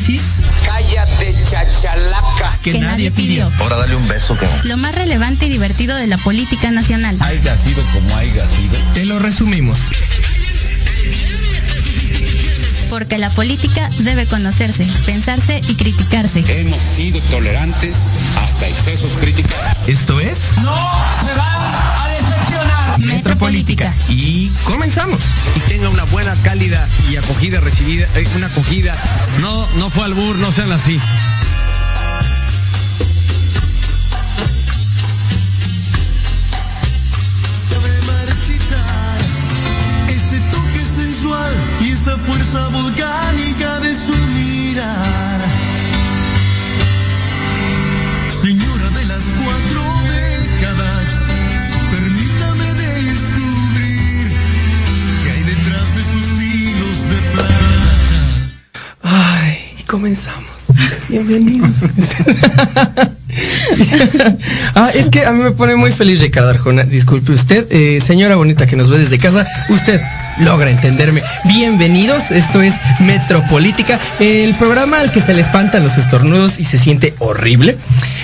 análisis. Cállate, chachalaca. Que, nadie pidió. Ahora dale un beso que Lo más relevante y divertido de la política nacional. haya sido como haya sido. Te lo resumimos. Porque la política debe conocerse, pensarse y criticarse. Hemos sido tolerantes hasta excesos críticos. Esto es No se van a decepcionar. Metropolítica. Y comenzamos. y tenga una buena, cálida y acogida recibida, eh, una acogida. No, no fue albur, no sean así. de marchitar ese toque sensual y esa fuerza volcánica de su comenzamos. Bienvenidos. ah, es que a mí me pone muy feliz Ricardo Arjona. Disculpe usted, eh, señora bonita que nos ve desde casa, usted logra entenderme. Bienvenidos, esto es Metropolítica, el programa al que se le espantan los estornudos y se siente horrible.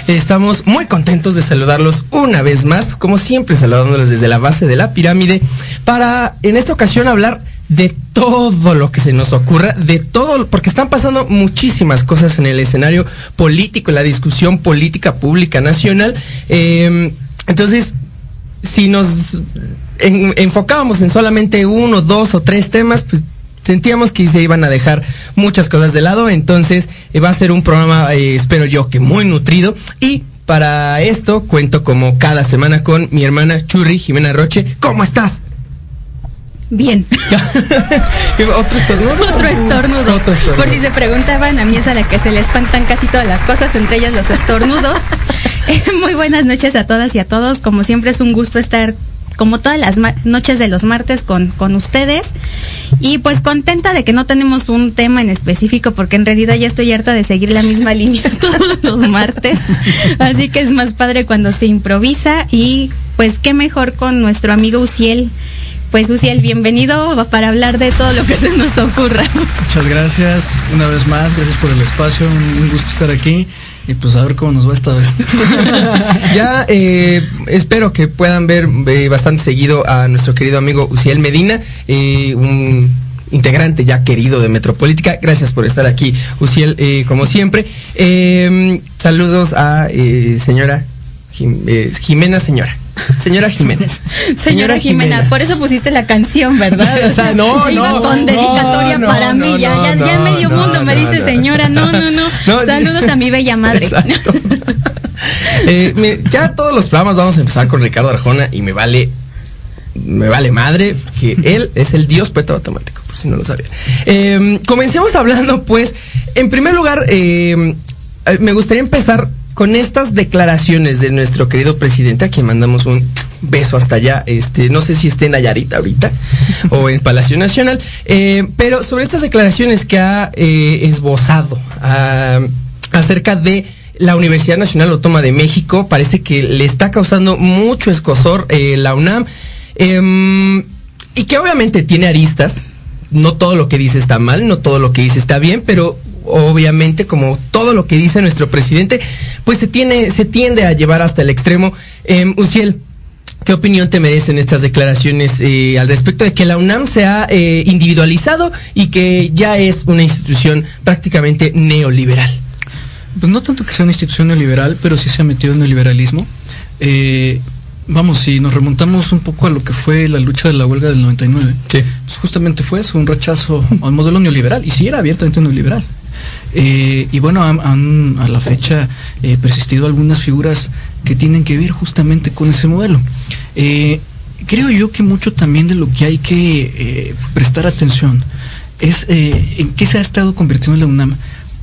Estamos muy contentos de saludarlos una vez más, como siempre saludándolos desde la base de la pirámide, para en esta ocasión hablar de todo lo que se nos ocurra, de todo, porque están pasando muchísimas cosas en el escenario político, en la discusión política pública nacional. Eh, entonces, si nos en- enfocábamos en solamente uno, dos o tres temas, pues sentíamos que se iban a dejar muchas cosas de lado, entonces eh, va a ser un programa, eh, espero yo, que muy nutrido y para esto cuento como cada semana con mi hermana Churri Jimena Roche. ¿Cómo estás? Bien. ¿Otro estornudo? Otro estornudo. Otro estornudo. Por si se preguntaban, a mí es a la que se le espantan casi todas las cosas, entre ellas los estornudos. Eh, Muy buenas noches a todas y a todos. Como siempre es un gusto estar como todas las ma- noches de los martes con, con ustedes. Y pues contenta de que no tenemos un tema en específico porque en realidad ya estoy harta de seguir la misma línea todos los martes. Así que es más padre cuando se improvisa y pues qué mejor con nuestro amigo Uciel. Pues Uciel, bienvenido para hablar de todo lo que se nos ocurra. Muchas gracias una vez más, gracias por el espacio, un, un gusto estar aquí y pues a ver cómo nos va esta vez. ya eh, espero que puedan ver eh, bastante seguido a nuestro querido amigo Uciel Medina, eh, un integrante ya querido de Metropolítica. Gracias por estar aquí, Uciel, eh, como siempre. Eh, saludos a eh, señora Jim- eh, Jimena, señora. Señora Jiménez. Señora Jimena, por eso pusiste la canción, ¿verdad? O sea, no, iba no, con dedicatoria no, para mí, ya, ya, ya no, medio mundo me dice señora, no, no, no, Saludos a mi bella madre. Eh, ya todos los programas vamos a empezar con Ricardo Arjona y me vale me vale madre que él es el dios poeta matemático, por si no lo sabían. Eh, comencemos hablando, pues, en primer lugar, eh, eh, me gustaría empezar con estas declaraciones de nuestro querido presidente, a quien mandamos un beso hasta allá, este, no sé si esté en Nayarit ahorita o en Palacio Nacional, eh, pero sobre estas declaraciones que ha eh, esbozado ah, acerca de la Universidad Nacional Autónoma de México, parece que le está causando mucho escosor eh, la UNAM. Em, y que obviamente tiene aristas. No todo lo que dice está mal, no todo lo que dice está bien, pero obviamente como todo lo que dice nuestro presidente, pues se tiene, se tiende a llevar hasta el extremo. Em, Uciel, ¿qué opinión te merecen estas declaraciones eh, al respecto de que la UNAM se ha eh, individualizado y que ya es una institución prácticamente neoliberal? Pues no tanto que sea una institución neoliberal, pero sí se ha metido en el liberalismo. Eh, vamos, si nos remontamos un poco a lo que fue la lucha de la huelga del 99, Sí. pues justamente fue eso, un rechazo al modelo neoliberal, y sí era abiertamente neoliberal. Eh, y bueno, han, han a la fecha eh, persistido algunas figuras que tienen que ver justamente con ese modelo. Eh, creo yo que mucho también de lo que hay que eh, prestar atención es en qué se ha estado convirtiendo la UNAM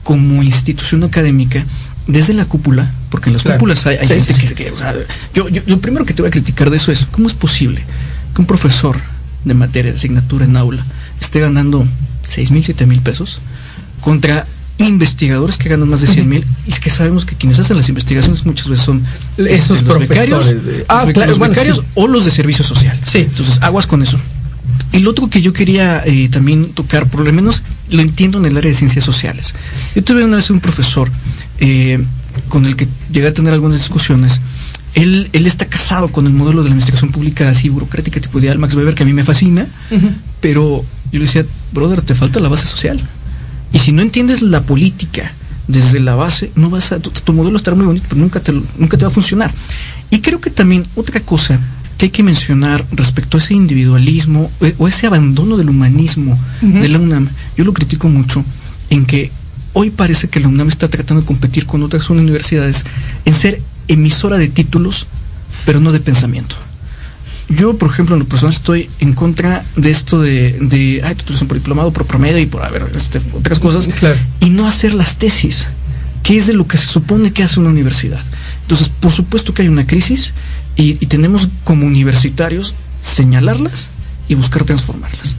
como institución académica desde la cúpula, porque en las Claro. cúpulas hay, hay Sí, gente sí, que, que, o sea, yo, yo- lo primero que te voy a criticar de eso es, ¿cómo es posible que un profesor de materia, de asignatura en aula, esté ganando seis mil, siete mil pesos contra investigadores que ganan más de 100 mil y es que sabemos que quienes hacen las investigaciones muchas veces son Esos los profesores becarios, de- los Ah, claro, los bueno, becarios sí. o los de servicio social. Sí. Entonces, aguas con eso. el otro que yo quería eh, también tocar, por lo menos lo entiendo en el área de ciencias sociales. Yo tuve una vez un profesor eh, con el que llegué a tener algunas discusiones. Él, él está casado con el modelo de la investigación pública así burocrática tipo de Max Weber, que a mí me fascina, pero yo le decía, brother, te falta la base social. Y si no entiendes la política desde la base, no vas a, tu, tu modelo estará muy bonito, pero nunca te, nunca te va a funcionar. Y creo que también otra cosa que hay que mencionar respecto a ese individualismo eh, o ese abandono del humanismo de la UNAM, yo lo critico mucho en que hoy parece que la UNAM está tratando de competir con otras universidades en ser emisora de títulos, pero no de pensamiento. Yo, por ejemplo, en lo personal estoy en contra de esto de, de ay, titulación por diplomado, por promedio y por haber este, otras cosas, Claro. y no hacer las tesis, que es de lo que se supone que hace una universidad. Entonces, por supuesto que hay una crisis y, y tenemos como universitarios señalarlas y buscar transformarlas.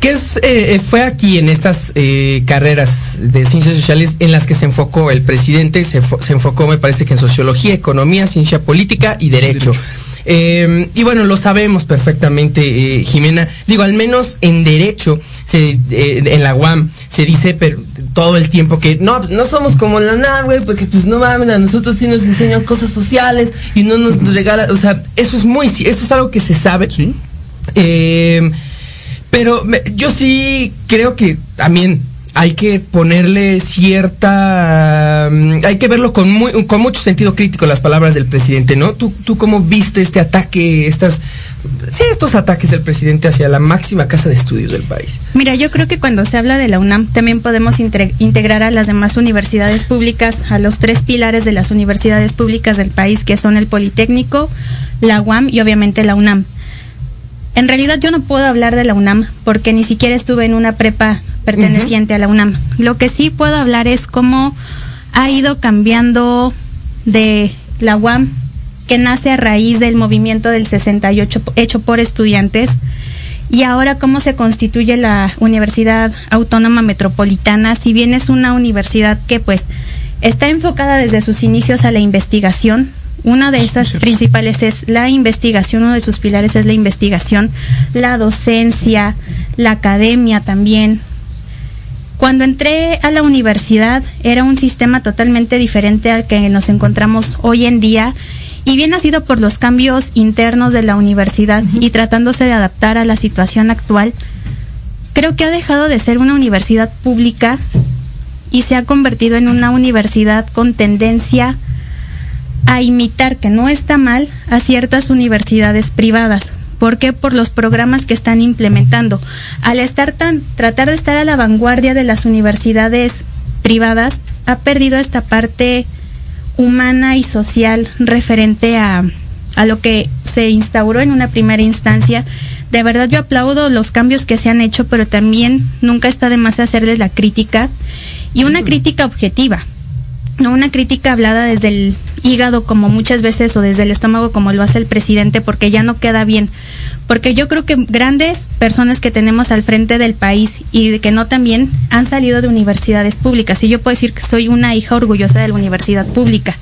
¿Qué es, eh, eh, fue aquí en estas eh, carreras de ciencias sociales en las que se enfocó el presidente? Se, se enfocó, me parece que en sociología, economía, ciencia política y derecho. Derecho. Eh, y bueno, lo sabemos perfectamente, eh, Jimena. Digo, al menos en derecho, se, eh, en la UAM, se dice pero, todo el tiempo que no, no somos como la UNAM, güey, porque pues no mames, a nosotros sí nos enseñan cosas sociales y no nos regalan, o sea, eso es muy, eso es algo que se sabe. ¿Sí? Eh, pero me- yo sí creo que también hay que ponerle cierta... mm, Hay que verlo con, muy, con mucho sentido crítico las palabras del presidente, ¿no? ¿Tú, ¿Tú cómo viste este ataque, estas... Sí, estos ataques del presidente hacia la máxima casa de estudios del país? Mira, yo creo que cuando se habla de la UNAM también podemos integrar a las demás universidades públicas, a los tres pilares de las universidades públicas del país, que son el Politécnico, la UAM y obviamente la UNAM. En realidad yo no puedo hablar de la UNAM porque ni siquiera estuve en una prepa perteneciente a la UNAM. Lo que sí puedo hablar es cómo ha ido cambiando de la UAM, que nace a raíz del movimiento del 68 hecho por estudiantes, y ahora cómo se constituye la Universidad Autónoma Metropolitana, si bien es una universidad que pues está enfocada desde sus inicios a la investigación, una de esas principales es la investigación, uno de sus pilares es la investigación, la docencia, la academia también. Cuando entré a la universidad era un sistema totalmente diferente al que nos encontramos hoy en día y bien ha sido por los cambios internos de la universidad y tratándose de adaptar a la situación actual, creo que ha dejado de ser una universidad pública y se ha convertido en una universidad con tendencia a imitar, que no está mal, a ciertas universidades privadas. ¿Por qué? Por los programas que están implementando. Al estar tan, tratar de estar a la vanguardia de las universidades privadas, ha perdido esta parte humana y social referente a, a lo que se instauró en una primera instancia. De verdad yo aplaudo los cambios que se han hecho, pero también nunca está de más hacerles la crítica y una crítica objetiva no una crítica hablada desde el hígado como muchas veces o desde el estómago como lo hace el presidente porque ya no queda bien. Porque yo creo que grandes personas que tenemos al frente del país y que no también han salido de universidades públicas. Y yo puedo decir que soy una hija orgullosa de la universidad pública.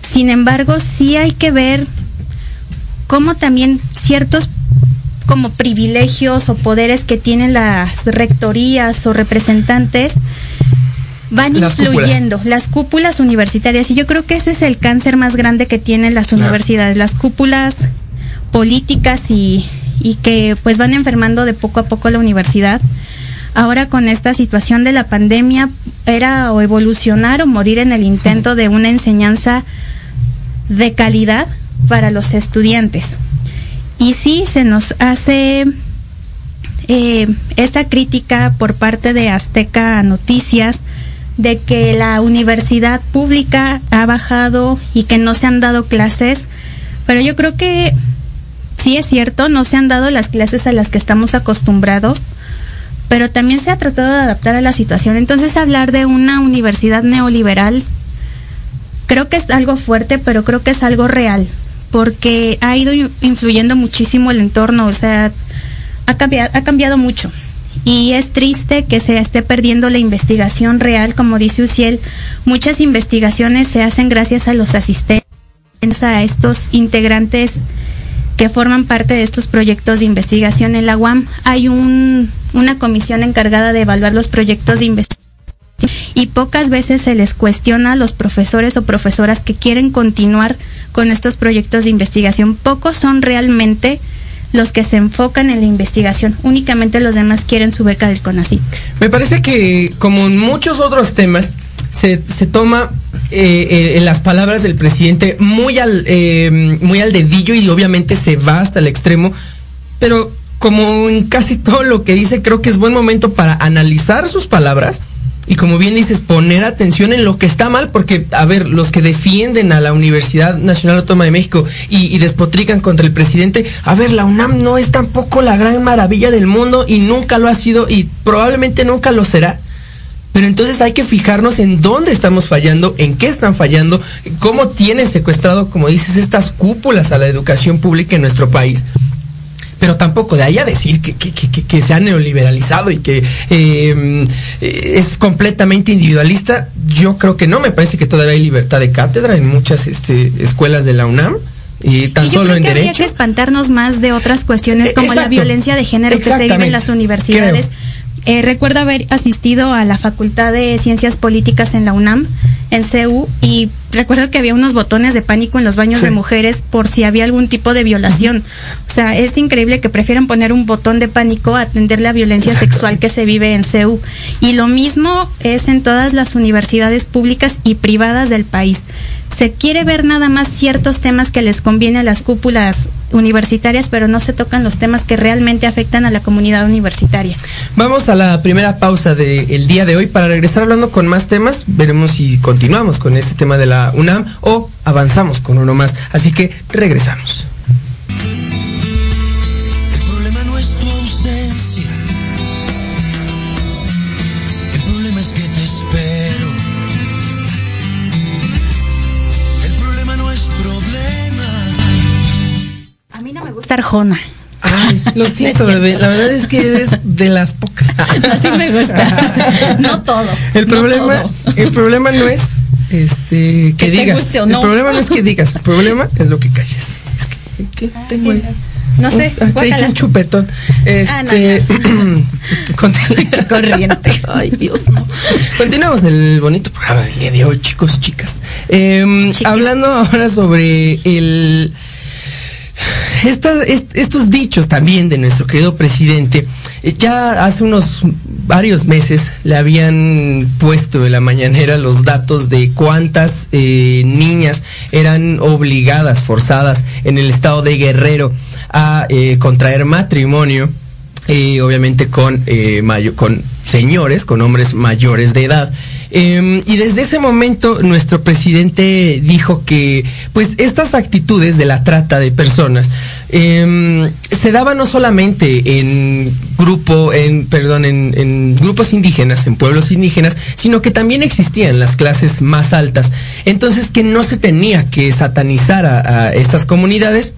Sin embargo sí hay que ver cómo también ciertos como privilegios o poderes que tienen las rectorías o representantes van Las cúpulas. influyendo las cúpulas universitarias y yo creo que ese es el cáncer más grande que tienen las Claro. universidades las cúpulas políticas y, y que pues van enfermando de poco a poco la universidad ahora con esta situación de la pandemia era o evolucionar o morir en el intento de una enseñanza de calidad para los estudiantes y sí se nos hace eh, esta crítica por parte de Azteca Noticias de que la universidad pública ha bajado y que no se han dado clases, pero yo creo que sí es cierto, no se han dado las clases a las que estamos acostumbrados, pero también se ha tratado de adaptar a la situación. Entonces hablar de una universidad neoliberal creo que es algo fuerte, pero creo que es algo real, porque ha ido in- influyendo muchísimo el entorno, o sea, ha cambiado, ha cambiado mucho. Y es triste que se esté perdiendo la investigación real, como dice Uciel. Muchas investigaciones se hacen gracias a los asistentes, a estos integrantes que forman parte de estos proyectos de investigación en la UAM. Hay un, una comisión encargada de evaluar los proyectos de investigación y pocas veces se les cuestiona a los profesores o profesoras que quieren continuar con estos proyectos de investigación. Pocos son realmente los que se enfocan en la investigación. Únicamente los demás quieren su beca del CONACYT. Me parece que, como en muchos otros temas, se, se toma eh, eh, las palabras del presidente muy al, eh, muy al dedillo y obviamente se va hasta el extremo, pero como en casi todo lo que dice, creo que es buen momento para analizar sus palabras y como bien dices, poner atención en lo que está mal, porque, a ver, los que defienden a la Universidad Nacional Autónoma de México y, despotrican contra el presidente, a ver, la UNAM no es tampoco la gran maravilla del mundo y nunca lo ha sido y probablemente nunca lo será. Pero entonces hay que fijarnos en dónde estamos fallando, en qué están fallando, cómo tienen secuestrado, como dices, estas cúpulas a la educación pública en nuestro país pero tampoco de ahí a decir que, que, que, que se ha neoliberalizado y que eh, es completamente individualista, yo creo que no, me parece que todavía hay libertad de cátedra en muchas este, escuelas de la UNAM. Y tan y yo solo creo en que derecho. Habría que espantarnos más de otras cuestiones Eh, como la violencia de género que se vive en las universidades. Eh, recuerdo haber asistido a la Facultad de Ciencias Políticas en la UNAM, en CEU, y recuerdo que había unos botones de pánico en los baños Sí. de mujeres por si había algún tipo de violación. O sea, es increíble que prefieran poner un botón de pánico a atender la violencia sexual que se vive en CEU. Y lo mismo es en todas las universidades públicas y privadas del país. Se quiere ver nada más ciertos temas que les conviene a las cúpulas universitarias, pero no se tocan los temas que realmente afectan a la comunidad universitaria. Vamos a la primera pausa del día de hoy para regresar hablando con más temas. Veremos si continuamos con este tema de la UNAM o avanzamos con uno más. Así que regresamos. El problema no es tu ausencia. El problema es que te espero. El problema no es problema. A mí no me gusta Arjona. Ay, lo siento, bebé. La verdad es que eres de las pocas. Así me gusta. No todo. El no problema, todo. el problema no es este que, digas. guste o El problema no es que digas, el problema es lo que calles. Es que, ¿qué tengo ahí? No sé, Ah, guácala. un chupetón. Este, Ah, no, continu- corriente. Ay, Dios, no. Continuamos el bonito programa del día de hoy, chicos, chicas. Em, hablando ahora sobre el esta- est- estos dichos también de nuestro querido presidente, eh, ya hace unos varios meses le habían puesto en la mañanera los datos de cuántas eh, niñas eran obligadas, forzadas en el estado de Guerrero a eh, contraer matrimonio, eh, obviamente con, eh, con señores, con hombres mayores de edad. Eh, y desde ese momento nuestro presidente dijo que pues estas actitudes de la trata de personas eh, se daban no solamente en grupo, en perdón, en, en grupos indígenas, en pueblos indígenas, sino que también existían las clases más altas. Entonces que no se tenía que satanizar a estas comunidades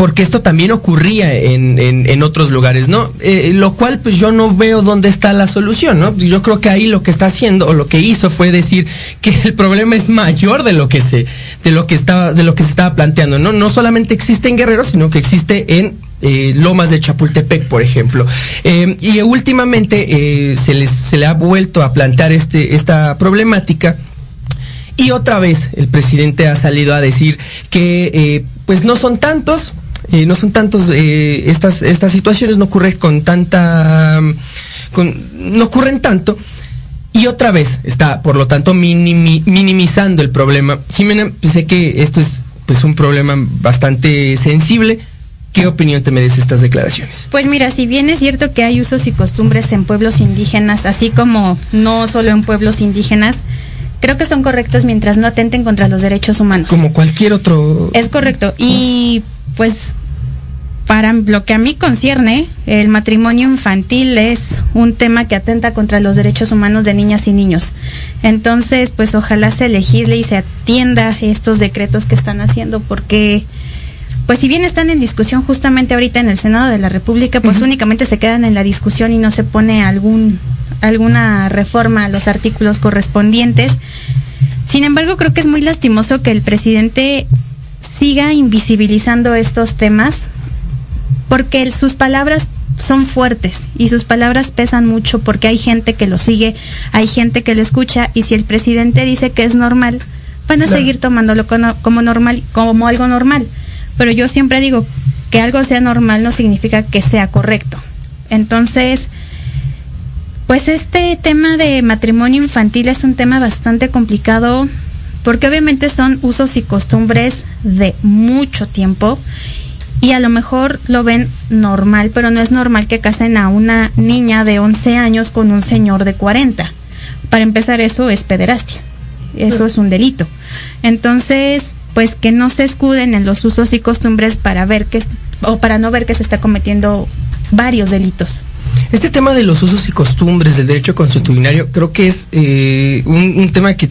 porque esto también ocurría en, en, otros lugares, ¿no? Eh, lo cual pues yo no veo dónde está la solución, ¿no? Yo creo que ahí lo que está haciendo o lo que hizo fue decir que el problema es mayor de lo que se de lo que estaba de lo que se estaba planteando, ¿no? No solamente existe en Guerrero, sino que existe en eh, Lomas de Chapultepec, por ejemplo. Eh, y últimamente se les se le ha vuelto a plantear este esta problemática y otra vez el presidente ha salido a decir que pues no son tantos, eh, no son tantos eh, estas estas situaciones no ocurren con tanta con, no ocurren tanto y otra vez está por lo tanto minimi- minimizando el problema. Jimena, pues, sé que esto es pues un problema bastante sensible. ¿Qué opinión te merece estas declaraciones? Pues mira, si bien es cierto que hay usos y costumbres en pueblos indígenas, así como no solo en pueblos indígenas, creo que son correctos mientras no atenten contra los derechos humanos. Como cualquier otro Es correcto. Y pues para lo que a mí concierne, el matrimonio infantil es un tema que atenta contra los derechos humanos de niñas y niños. Entonces, pues ojalá se legisle y se atienda estos decretos que están haciendo porque pues si bien están en discusión justamente ahorita en el Senado de la República, pues únicamente se quedan en la discusión y no se pone algún alguna reforma a los artículos correspondientes. Sin embargo, creo que es muy lastimoso que el presidente siga invisibilizando estos temas porque sus palabras son fuertes y sus palabras pesan mucho porque hay gente que lo sigue, hay gente que lo escucha y si el presidente dice que es normal, van a Claro. seguir tomándolo como normal, como algo normal. Pero yo siempre digo que algo sea normal no significa que sea correcto. Entonces, pues este tema de matrimonio infantil es un tema bastante complicado porque obviamente son usos y costumbres de mucho tiempo y a lo mejor lo ven normal, pero no es normal que casen a una niña de 11 años con un señor de 40. Para empezar, eso es pederastia. Eso es un delito. Entonces, pues que no se escuden en los usos y costumbres para ver que o para no ver que se está cometiendo varios delitos. Este tema de los usos y costumbres del derecho consuetudinario creo que es eh, un tema que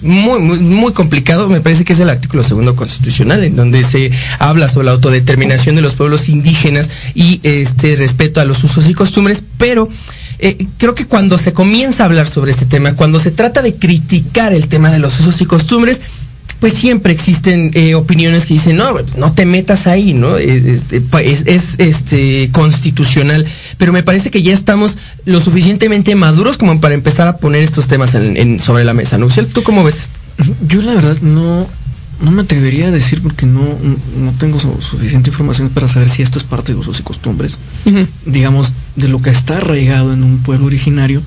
muy, muy, muy complicado, me parece que es el artículo segundo constitucional, en donde se habla sobre la autodeterminación de los pueblos indígenas y este respeto a los usos y costumbres, pero eh, creo que cuando se comienza a hablar sobre este tema, cuando se trata de criticar el tema de los usos y costumbres, pues siempre existen eh, opiniones que dicen, no, pues, no te metas ahí, ¿no? Es, es- pa- es- es, este, constitucional. Pero me parece que ya estamos lo suficientemente maduros como para empezar a poner estos temas en, en- sobre la mesa. ¿No? ¿tú cómo ves? Yo la verdad no, no me atrevería a decir porque no, no tengo su- suficiente información para saber si esto es parte de usos y costumbres, digamos, de lo que está arraigado en un pueblo originario,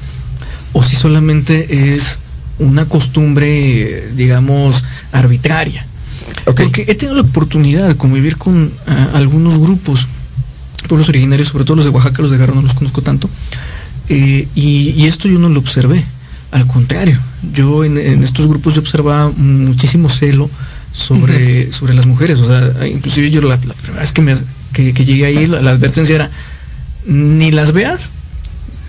o si solamente es una costumbre, digamos, arbitraria. Porque he tenido la oportunidad de convivir con ah, algunos grupos, pueblos originarios, sobre todo los de Oaxaca, los de Guerrero no los conozco tanto, eh, y, y esto yo no lo observé. Al contrario, yo en, en estos grupos yo observaba muchísimo celo sobre, sobre las mujeres. O sea, inclusive yo la, la primera vez que, me, que, que llegué ahí, la, la advertencia era, ni las veas,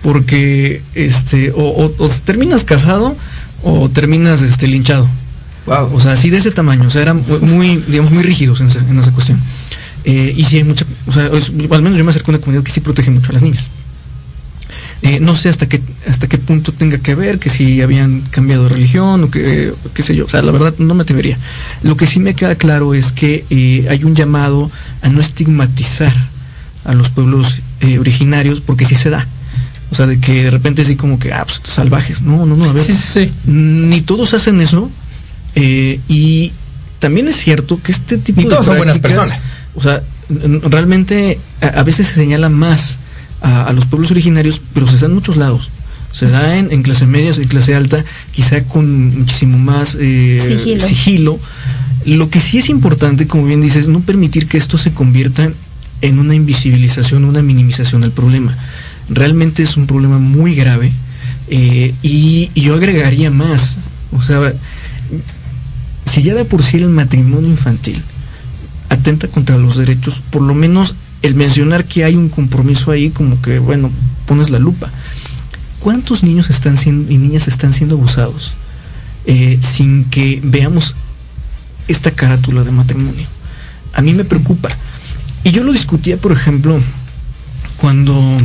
porque este, o, o- o terminas casado o terminas este, linchado. Wow. O sea, así de ese tamaño, o sea, eran muy, digamos, muy rígidos en, esa- en esa cuestión. Eh, y sí hay mucha, o sea, es- al menos yo me acerco a una comunidad que sí protege mucho a las niñas. Eh, no sé hasta qué, hasta qué punto tenga que ver, que si habían cambiado de religión o que, qué sé yo, o sea, la verdad no me atrevería. Lo que sí me queda claro es que eh, hay un llamado a no estigmatizar a los pueblos originarios porque sí se da. O sea, de que de repente así como que, ah, pues salvajes. No, no, no, a ver. Sí, sí, sí. Ni todos hacen eso. eh, y también es cierto que este tipo Ni de todos son buenas personas. O sea, realmente a, a veces se señala más a, a los pueblos originarios, pero se da en muchos lados. Se da en, en clase media, en clase alta, quizá con muchísimo más eh, Sigilo. sigilo. Lo que sí es importante, como bien dices, no permitir que esto se convierta en una invisibilización, una minimización del problema. Realmente es un problema muy grave eh, y, yo agregaría más. O sea, si ya de por sí el matrimonio infantil atenta contra los derechos, por lo menos el mencionar que hay un compromiso ahí, como que, bueno, pones la lupa. ¿Cuántos niños están siendo y niñas están siendo abusados eh, sin que veamos esta carátula de matrimonio? A mí me preocupa. Y yo lo discutía, por ejemplo, cuando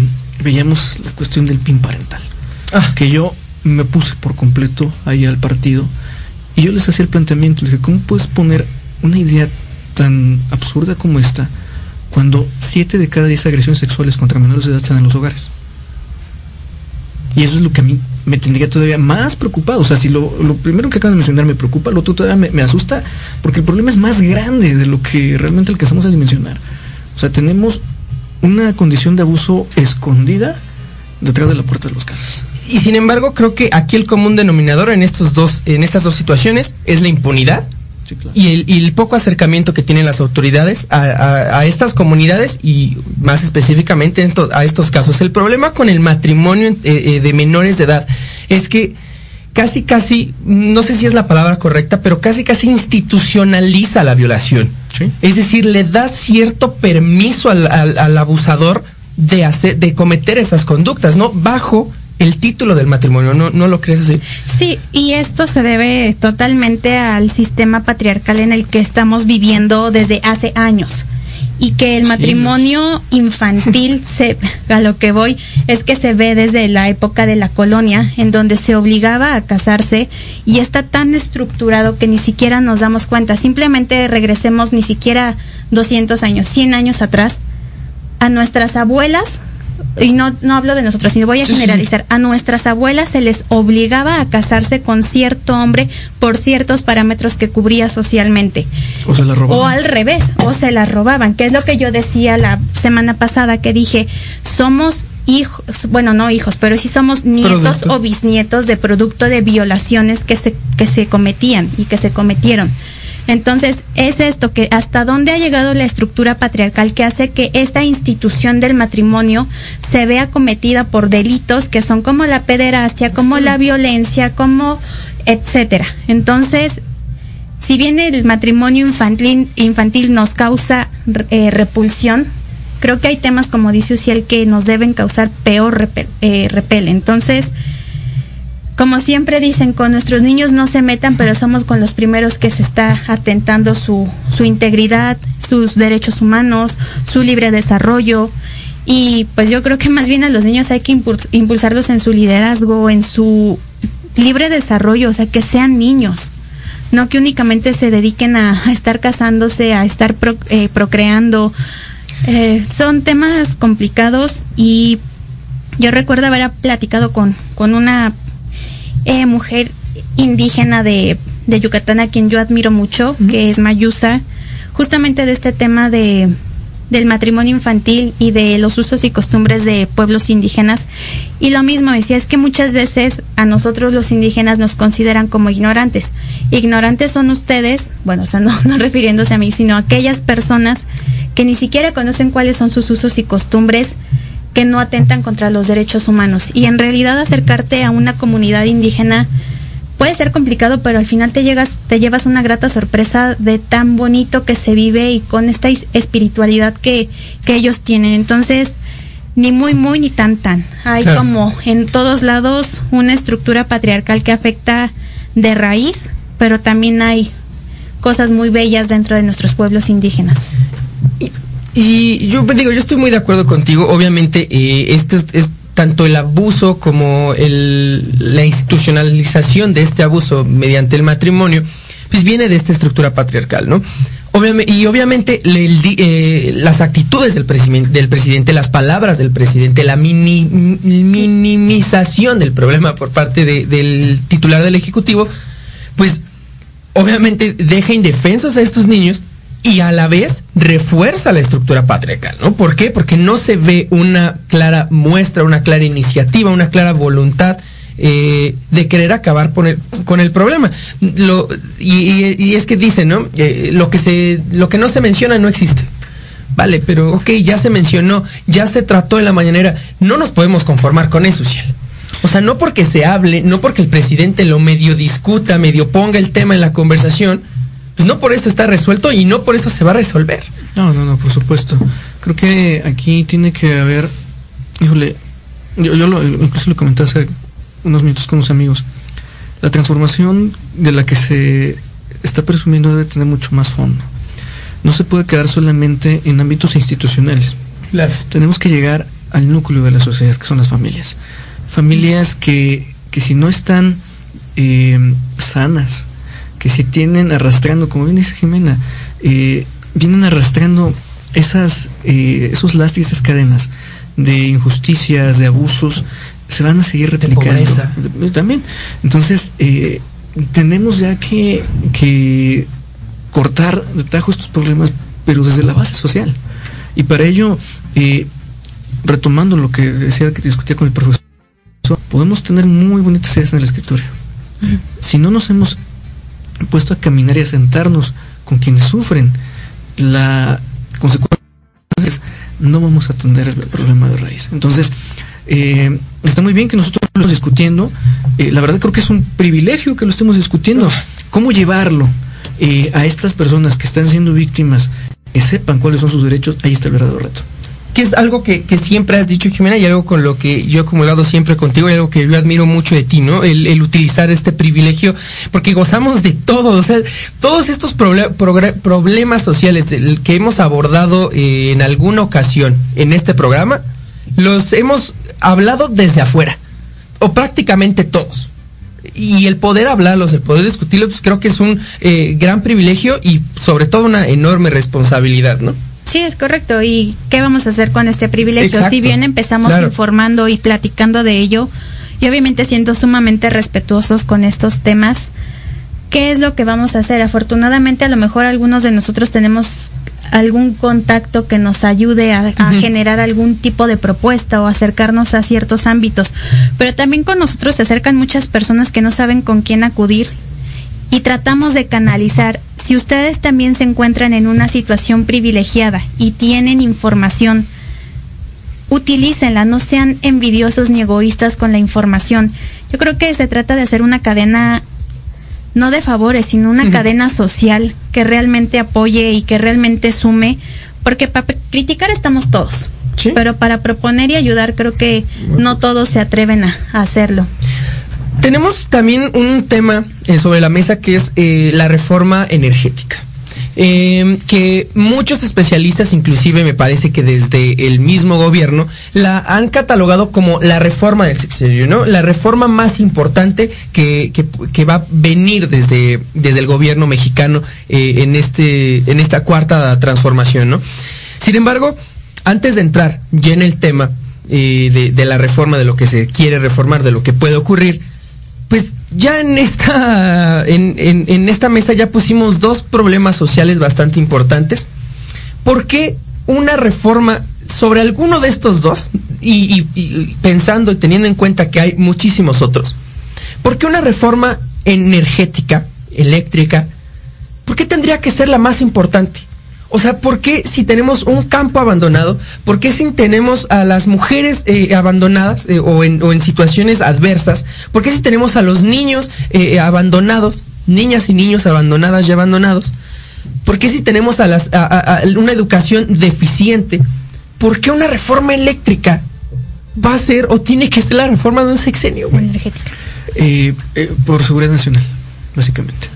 veíamos la cuestión del PIN parental. Ah. Que yo me puse por completo ahí al partido y yo les hacía el planteamiento, les dije, ¿cómo puedes poner una idea tan absurda como esta cuando 7 de cada 10 agresiones sexuales contra menores de edad están en los hogares? Y eso es lo que a mí me tendría todavía más preocupado. O sea, si lo, lo primero que acaban de mencionar me preocupa, lo otro todavía me, me asusta, porque el problema es más grande de lo que realmente alcanzamos a dimensionar. O sea, tenemos una condición de abuso escondida detrás de la puerta de las casas. Y sin embargo, creo que aquí el común denominador en estos dos, en estas dos situaciones es la impunidad Sí, claro. y el, y el poco acercamiento que tienen las autoridades a, a- a estas comunidades y más específicamente a estos casos. El problema con el matrimonio eh, eh, de menores de edad es que casi, casi, no sé si es la palabra correcta, pero casi, casi institucionaliza la violación. Sí. Es decir, le da cierto permiso al, al- al abusador de hacer, de cometer esas conductas, ¿no? Bajo el título del matrimonio, ¿no, no lo crees así? Sí, y esto se debe totalmente al sistema patriarcal en el que estamos viviendo desde hace años. Y que el matrimonio infantil se a lo que voy es que se ve desde la época de la colonia en donde se obligaba a casarse y está tan estructurado que ni siquiera nos damos cuenta. Simplemente regresemos ni siquiera 200 años 100 años atrás a nuestras abuelas y no, no hablo de nosotros, sino voy a generalizar, a nuestras abuelas se les obligaba a casarse con cierto hombre por ciertos parámetros que cubría socialmente. O se la robaban. O al revés, o se la robaban, que es lo que yo decía la semana pasada, que dije, somos hijos, bueno, no hijos, pero sí somos nietos Producto. o bisnietos de producto de violaciones que se, que se cometían y que se cometieron. Entonces, es esto que hasta dónde ha llegado la estructura patriarcal que hace que esta institución del matrimonio se vea cometida por delitos que son como la pederastia, como la violencia, como etcétera. Entonces, si bien el matrimonio infantil, infantil nos causa eh, repulsión, creo que hay temas como dice Uciel que nos deben causar peor repel, eh, repel. Entonces, como siempre dicen, con nuestros niños no se metan, pero somos con los primeros que se está atentando su, su integridad, sus derechos humanos, su libre desarrollo. Y pues yo creo que más bien a los niños hay que impuls- impulsarlos en su liderazgo, en su libre desarrollo, o sea, que sean niños. No que únicamente se dediquen a, estar casándose, a estar eh, procreando. Eh, son temas complicados y yo recuerdo haber platicado con, con una eh, mujer indígena de, de Yucatán a quien yo admiro mucho, que es Mayusa, justamente de este tema de del matrimonio infantil y de los usos y costumbres de pueblos indígenas. Y lo mismo decía, es que muchas veces a nosotros los indígenas nos consideran como ignorantes. Ignorantes son ustedes, bueno, o sea, no, no refiriéndose a mí, sino a aquellas personas que ni siquiera conocen cuáles son sus usos y costumbres que no atentan contra los derechos humanos. Y en realidad acercarte a una comunidad indígena puede ser complicado, pero al final te llegas, te llevas una grata sorpresa de tan bonito que se vive y con esta espiritualidad que, que ellos tienen. Entonces, ni muy muy ni tan tan. Hay Claro. como en todos lados una estructura patriarcal que afecta de raíz, pero también hay cosas muy bellas dentro de nuestros pueblos indígenas. Y yo pues, digo, yo estoy muy de acuerdo contigo. Obviamente, eh, es, tanto el abuso como el, la institucionalización de este abuso mediante el matrimonio, pues viene de esta estructura patriarcal, ¿no? Obviamente, y obviamente le- eh, las actitudes del, presiden- del presidente, las palabras del presidente, la mini- minimización del problema por parte de- del titular del Ejecutivo, pues obviamente deja indefensos a estos niños y a la vez refuerza la estructura patriarcal, ¿no? ¿Por qué? Porque no se ve una clara muestra, una clara iniciativa, una clara voluntad eh, de querer acabar con el, problema. Lo, y, y- y es que dicen, ¿no? Eh, lo, que se, lo que no se menciona no existe. Vale, pero ok, ya se mencionó, ya se trató en la mañanera. No nos podemos conformar con eso, Ciel. O sea, no porque se hable, no porque el presidente lo medio discuta, medio ponga el tema en la conversación, pues no por eso está resuelto y no por eso se va a resolver. No, no, no, por supuesto. Creo que aquí tiene que haber, híjole, yo, yo lo, incluso lo comenté hace unos minutos con unos amigos. La transformación de la que se está presumiendo debe tener mucho más fondo. No se puede quedar solamente en ámbitos institucionales. Claro. Tenemos que llegar al núcleo de la sociedad, que son las familias. Familias que, que si no están eh, sanas, que se tienen arrastrando, como bien dice Jimena, eh, vienen arrastrando esas, eh, esos lastres, esas cadenas de injusticias, de abusos, se van a seguir replicando. pobreza. De- También. Entonces, eh, tenemos ya que, que cortar de tajo estos problemas, pero desde la base social. Y para ello, eh, retomando lo que decía que discutía con el profesor, podemos tener muy bonitas ideas en el escritorio. Si no nos hemos puesto a caminar y a sentarnos con quienes sufren la consecuencia, no vamos a atender el problema de raíz. Entonces, eh, está muy bien que nosotros lo estemos discutiendo. Eh, la verdad creo que es un privilegio que lo estemos discutiendo. ¿Cómo llevarlo eh, a estas personas que están siendo víctimas, que sepan cuáles son sus derechos? Ahí está el verdadero reto. Que es algo que, que siempre has dicho, Jimena, y algo con lo que yo he acumulado siempre contigo, y algo que yo admiro mucho de ti, ¿no? El, el utilizar este privilegio, porque gozamos de todo, o sea, todos estos problemas sociales que hemos abordado eh, en alguna ocasión en este programa, los hemos hablado desde afuera, o prácticamente todos. Y el poder hablarlos, el poder discutirlos, pues creo que es un eh, gran privilegio y sobre todo una enorme responsabilidad, ¿no? Sí, es correcto. ¿Y qué vamos a hacer con este privilegio? Exacto. Si bien empezamos Claro. informando y platicando de ello, y obviamente siendo sumamente respetuosos con estos temas, ¿qué es lo que vamos a hacer? Afortunadamente, a lo mejor algunos de nosotros tenemos algún contacto que nos ayude a, a generar algún tipo de propuesta o acercarnos a ciertos ámbitos. Pero también con nosotros se acercan muchas personas que no saben con quién acudir y tratamos de canalizar. Si ustedes también se encuentran en una situación privilegiada y tienen información, utilícenla, no sean envidiosos ni egoístas con la información. Yo creo que se trata de hacer una cadena, no de favores, sino una cadena social que realmente apoye y que realmente sume, porque para criticar estamos todos. Sí. Pero para proponer y ayudar creo que no todos se atreven a, a hacerlo. Tenemos también un tema eh, sobre la mesa que es eh, la reforma energética. Eh, que muchos especialistas, inclusive me parece que desde el mismo gobierno, la han catalogado como la reforma del sexenio, ¿no? La reforma más importante que, que, que va a venir desde, el gobierno mexicano eh, en, este, en esta cuarta transformación, ¿no? Sin embargo, antes de entrar ya en el tema eh, de la reforma, de lo que se quiere reformar, de lo que puede ocurrir, pues ya en esta, en, en, esta mesa ya pusimos dos problemas sociales bastante importantes. ¿Por qué una reforma sobre alguno de estos dos, y- y pensando y teniendo en cuenta que hay muchísimos otros, ¿por qué una reforma energética, eléctrica, por qué tendría que ser la más importante? O sea, ¿por qué si tenemos un campo abandonado, por qué si tenemos a las mujeres eh, abandonadas eh, o, en, o en situaciones adversas, por qué si tenemos a los niños eh, abandonados, niñas y niños abandonadas y abandonados, por qué si tenemos a, las, a, a- a una educación deficiente, por qué una reforma eléctrica va a ser o tiene que ser la reforma de un sexenio? güey? Energética. Eh, eh, por seguridad nacional, básicamente.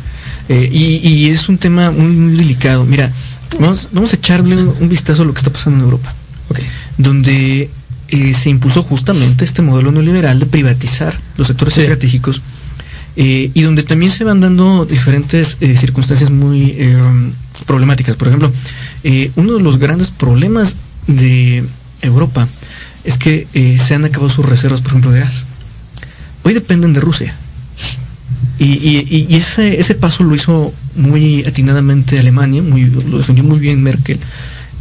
Eh, y, y es un tema muy, muy delicado. Mira, vamos, vamos a echarle un, vistazo a lo que está pasando en Europa, donde eh, se impulsó justamente este modelo neoliberal de privatizar los sectores Sí. estratégicos eh, y donde también se van dando diferentes eh, circunstancias muy problemáticas. Por ejemplo, uno de los grandes problemas de Europa es que se han acabado sus reservas, por ejemplo, de gas. Hoy dependen de Rusia. Y, y- y ese, ese paso lo hizo muy atinadamente Alemania, muy, lo defendió muy bien Merkel,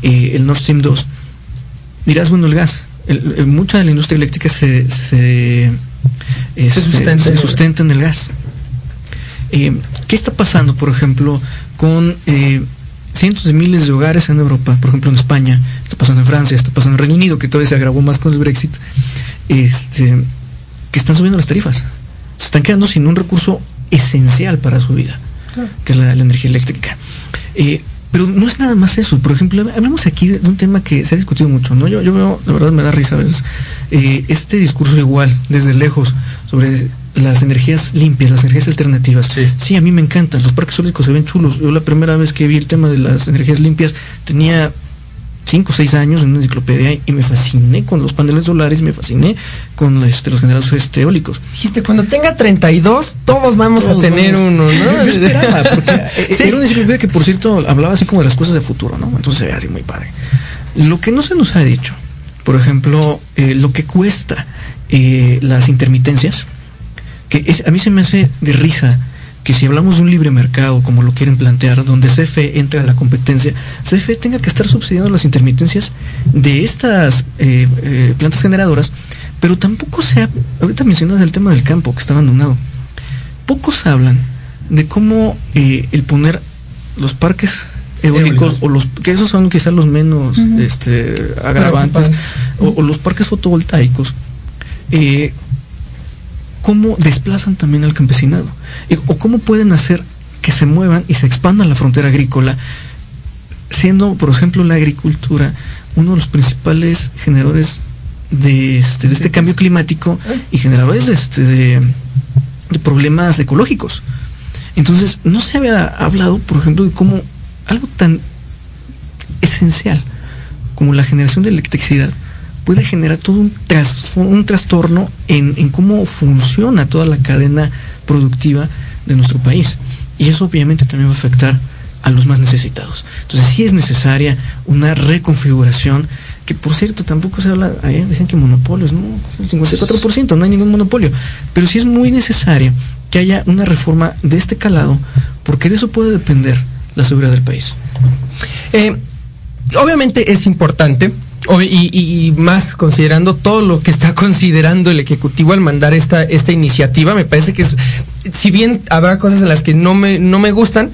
eh, el Nord Stream 2. Dirás, bueno, el gas. el- el- mucha de la industria eléctrica se, se, este, sustenta en se el- sustenta en el gas. Eh, ¿Qué está pasando, por ejemplo, con eh, cientos de miles de hogares en Europa, por ejemplo en España, está pasando en Francia, está pasando en Reino Unido, que todavía se agravó más con el Brexit, este, que están subiendo las tarifas? Se están quedando sin un recurso esencial para su vida, que es la, la energía eléctrica. Eh, pero no es nada más eso. Por ejemplo, hablamos aquí de un tema que se ha discutido mucho, ¿no? Yo, yo veo, la verdad me da risa a veces, eh, este discurso igual, desde lejos, sobre las energías limpias, las energías alternativas. Sí. a mí me encantan. Los parques eólicos se ven chulos. Yo la primera vez que vi el tema de las energías limpias tenía cinco o seis años en una enciclopedia y me fasciné con los paneles solares me fasciné con este, los generadores este, eólicos. Dijiste, cuando tenga 32, todos vamos Todos a tener vamos- uno, Yo ¿no? esperaba, porque eh, Sí. era una enciclopedia que, por cierto, hablaba así como de las cosas de futuro, ¿no? Entonces se ve así muy padre. Lo que no se nos ha dicho, por ejemplo, eh, lo que cuesta eh, las intermitencias, que es, a mí se me hace de risa que si hablamos de un libre mercado, como lo quieren plantear, donde CFE entra a la competencia, CFE tenga que estar subsidiando las intermitencias de estas eh, eh, plantas generadoras, pero tampoco se ha, ahorita mencionas el tema del campo que está abandonado, pocos hablan de cómo eh, el poner los parques eólicos Eólicos. o los que esos son quizás los menos este, agravantes o, o los parques fotovoltaicos eh, cómo desplazan también al campesinado o cómo pueden hacer que se muevan y se expanda la frontera agrícola siendo por ejemplo la agricultura uno de los principales generadores de este, de este cambio climático y generadores de, este, de, de problemas ecológicos. Entonces, no se había hablado, por ejemplo, de cómo algo tan esencial como la generación de electricidad puede generar todo un, tras, un trastorno en, en, cómo funciona toda la cadena productiva de nuestro país. Y eso obviamente también va a afectar a los más necesitados. Entonces sí es necesaria una reconfiguración, que por cierto tampoco se habla, eh, dicen que monopolios, no, el 54%, no hay ningún monopolio, pero sí es muy necesaria que haya una reforma de este calado, porque de eso puede depender la seguridad del país. Eh, obviamente es importante, y, y, y, más considerando todo lo que está considerando el Ejecutivo al mandar esta, esta iniciativa, me parece que es, si bien habrá cosas en las que no me, no me gustan,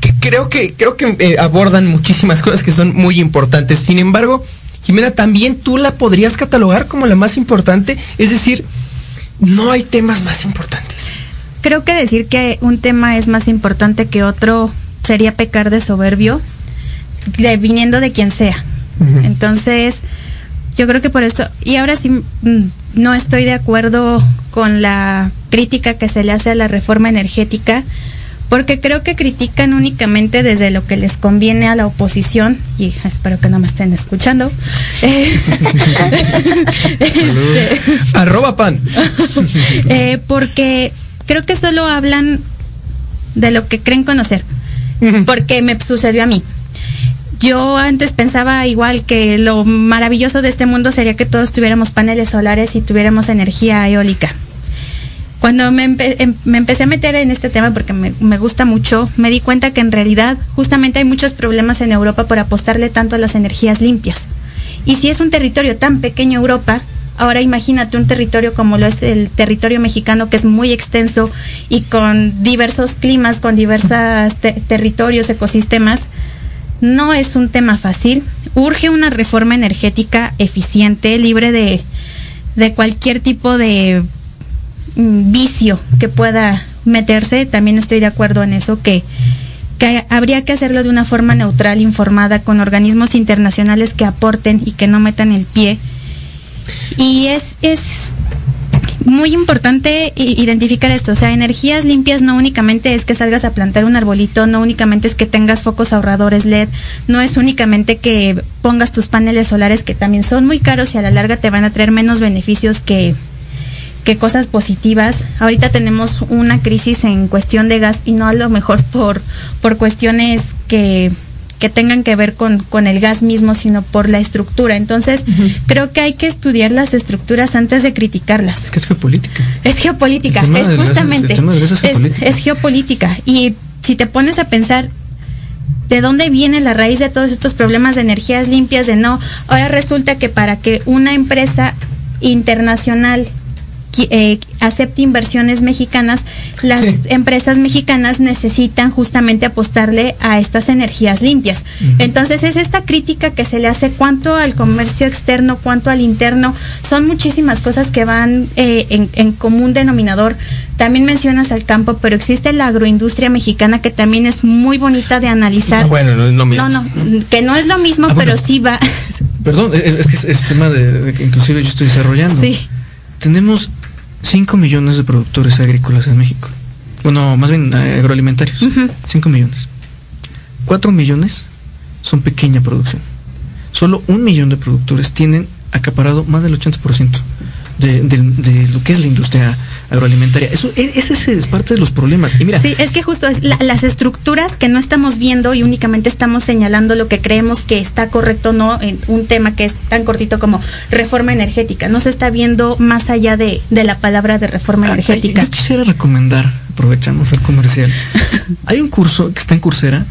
que creo que, creo que eh, abordan muchísimas cosas que son muy importantes. Sin embargo, Jimena, también tú la podrías catalogar como la más importante, es decir, no hay temas más importantes. Creo que decir que un tema es más importante que otro sería pecar de soberbio, de, viniendo de quien sea. Uh -huh. Entonces, yo creo que por eso, y ahora sí mm, no estoy de acuerdo con la crítica que se le hace a la reforma energética, porque creo que critican únicamente desde lo que les conviene a la oposición, y espero que no me estén escuchando. este, Arroba pan. eh, porque creo que solo hablan de lo que creen conocer, porque me sucedió a mí yo antes pensaba igual que lo maravilloso de este mundo sería que todos tuviéramos paneles solares y tuviéramos energía eólica. Cuando me, me empecé a meter en este tema porque me, gusta mucho, me di cuenta que en realidad justamente hay muchos problemas en Europa por apostarle tanto a las energías limpias. Y si es un territorio tan pequeño Europa, ahora imagínate un territorio como lo es el territorio mexicano, que es muy extenso y con diversos climas, con diversos te territorios, ecosistemas, no es un tema fácil. Urge una reforma energética eficiente, libre de, de cualquier tipo de mm, vicio que pueda meterse. También estoy de acuerdo en eso, que, que habría que hacerlo de una forma neutral, informada, con organismos internacionales que aporten y que no metan el pie. Y es, es muy importante identificar esto, o sea, energías limpias no únicamente es que salgas a plantar un arbolito, no únicamente es que tengas focos ahorradores LED, no es únicamente que pongas tus paneles solares que también son muy caros y a la larga te van a traer menos beneficios que que cosas positivas. Ahorita tenemos una crisis en cuestión de gas y no a lo mejor por por cuestiones que que tengan que ver con, con, el gas mismo, sino por la estructura. Entonces, uh -huh. creo que hay que estudiar las estructuras antes de criticarlas. Es que es geopolítica. Es geopolítica, es justamente. Gas, es, es, geopolítica. es, geopolítica. Y si te pones a pensar de dónde viene la raíz de todos estos problemas de energías limpias, de no, ahora resulta que para que una empresa internacional eh, acepte inversiones mexicanas, las sí. empresas mexicanas necesitan justamente apostarle a estas energías limpias. Uh -huh. Entonces es esta crítica que se le hace cuanto al comercio externo, cuanto al interno, son muchísimas cosas que van eh, en, en, común denominador. También mencionas al campo, pero existe la agroindustria mexicana que también es muy bonita de analizar. No, bueno, no es lo mismo. No, no, que no es lo mismo, ah, pero bueno. sí va. Perdón, es, es que es, es tema de, de, que inclusive yo estoy desarrollando. Sí. Tenemos 5 millones de productores agrícolas en México. Bueno, más bien eh, agroalimentarios. 5 uh -huh. millones. 4 millones son pequeña producción. Solo un millón de productores tienen acaparado más del 80% de, de, de, lo que es la industria agroalimentaria. Eso, e, ese es parte de los problemas. Y mira, sí, es que justo es la, las estructuras que no estamos viendo y únicamente estamos señalando lo que creemos que está correcto, no en un tema que es tan cortito como reforma energética. No se está viendo más allá de, de la palabra de reforma ah, energética. Yo quisiera recomendar, aprovechamos el comercial, hay un curso que está en Coursera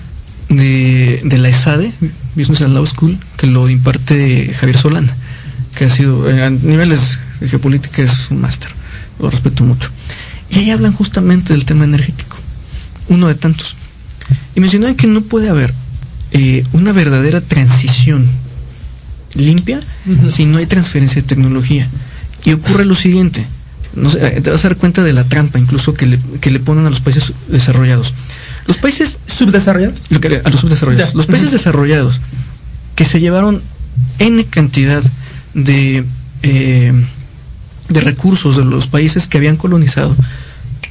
de, de la ESADE, Business and Law School, que lo imparte Javier Solana, que ha sido eh, a niveles geopolítica es un máster lo respeto mucho. Y ahí hablan justamente del tema energético, uno de tantos. Y mencionaban que no puede haber eh, una verdadera transición limpia uh -huh. si no hay transferencia de tecnología. Y ocurre lo siguiente, no sé, te vas a dar cuenta de la trampa incluso que le, que le ponen a los países desarrollados. Los países subdesarrollados, lo que, a los subdesarrollados, ya. los países uh -huh. desarrollados que se llevaron N cantidad de, eh, de recursos de los países que habían colonizado,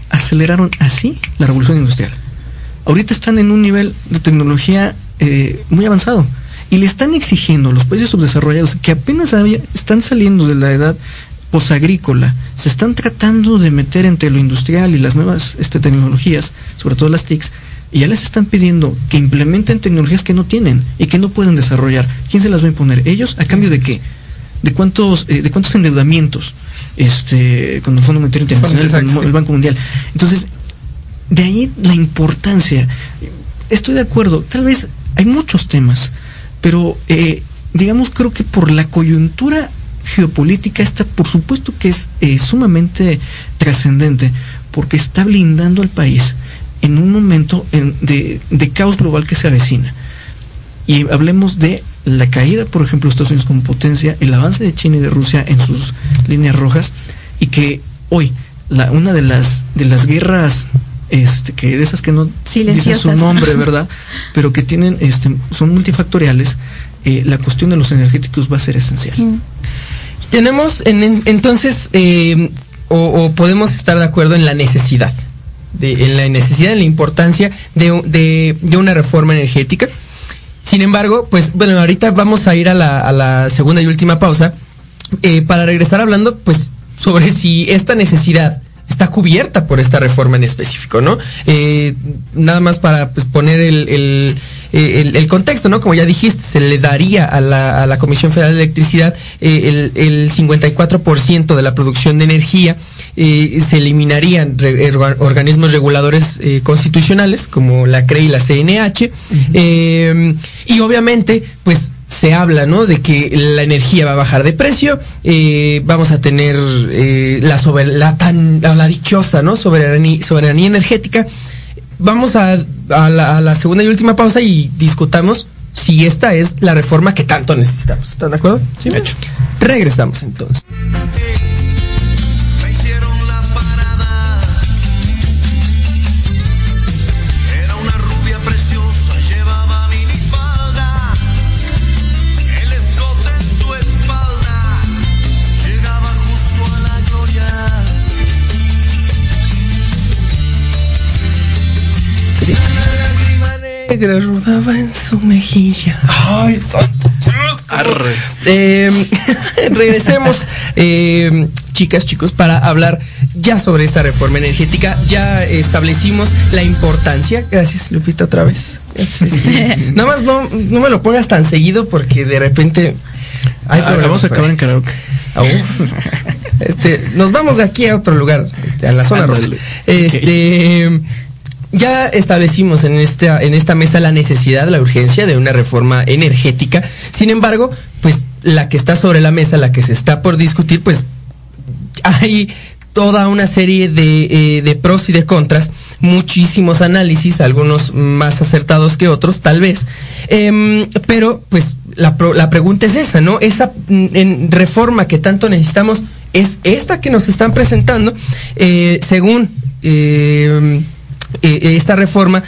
aceleraron así la revolución industrial. Ahorita están en un nivel de tecnología eh, muy avanzado y le están exigiendo a los países subdesarrollados que apenas están saliendo de la edad posagrícola, se están tratando de meter entre lo industrial y las nuevas este, tecnologías, sobre todo las TICs, y ya les están pidiendo que implementen tecnologías que no tienen y que no pueden desarrollar. ¿Quién se las va a imponer? ¿Ellos? ¿A cambio de qué? ¿De cuántos, eh, de cuántos endeudamientos? Este, con el Fondo Monetario Internacional, Exacto, con sí. el Banco Mundial. Entonces, de ahí la importancia. Estoy de acuerdo, tal vez hay muchos temas, pero eh, digamos creo que por la coyuntura geopolítica esta por supuesto que es eh, sumamente trascendente, porque está blindando al país en un momento en- de, de caos global que se avecina. Y hablemos de la caída, por ejemplo, de Estados Unidos como potencia, el avance de China y de Rusia en sus líneas rojas, y que hoy la, una de las de las guerras este que de esas que no dicen su nombre, ¿verdad? Pero que tienen este son multifactoriales, eh, la cuestión de los energéticos va a ser esencial. Tenemos en- en- entonces, eh, o, o podemos estar de acuerdo en la necesidad, de, en la necesidad, en la importancia de, de- de una reforma energética. Sin embargo, pues bueno, ahorita vamos a ir a la, segunda y última pausa eh, para regresar hablando, pues, sobre si esta necesidad está cubierta por esta reforma en específico, ¿no? Eh, nada más para pues, poner el, el, eh, contexto, ¿no? Como ya dijiste, se le daría a la, a la Comisión Federal de Electricidad eh, el, el 54% de la producción de energía. Eh, se eliminarían re- orga- organismos reguladores eh, constitucionales como la CRE y la CNH eh, y obviamente pues se habla, ¿no? De que la energía va a bajar de precio, eh, vamos a tener eh, la, sober- la tan la, dichosa, ¿no? Soberanía, soberanía energética. Vamos a, a la, a la segunda y última pausa y discutamos si esta es la reforma que tanto necesitamos. ¿Están de acuerdo? Sí, hecho. Regresamos entonces. Negra rodaba en su mejilla. Ay, santo Eh, regresemos, eh, chicas, chicos, para hablar ya sobre esta reforma energética. Ya establecimos la importancia. Gracias, Lupita, otra vez. Gracias. Nada más no, no me lo pongas tan seguido porque de repente. hay Ah, problemas vamos a acabar en karaoke. Ah, uf. Este, nos vamos de aquí a otro lugar, este, a la zona roja. Ándale. Este, ya establecimos en esta, en esta mesa la necesidad, la urgencia de una reforma energética. Sin embargo, pues la que está sobre la mesa, la que se está por discutir, pues hay toda una serie de, eh, de pros y de contras, muchísimos análisis, algunos más acertados que otros, tal vez. Em, pero, pues, la, la pregunta es esa, ¿no? Esa mm, reforma que tanto necesitamos es esta que nos están presentando, eh, según eh, eh, esta reforma.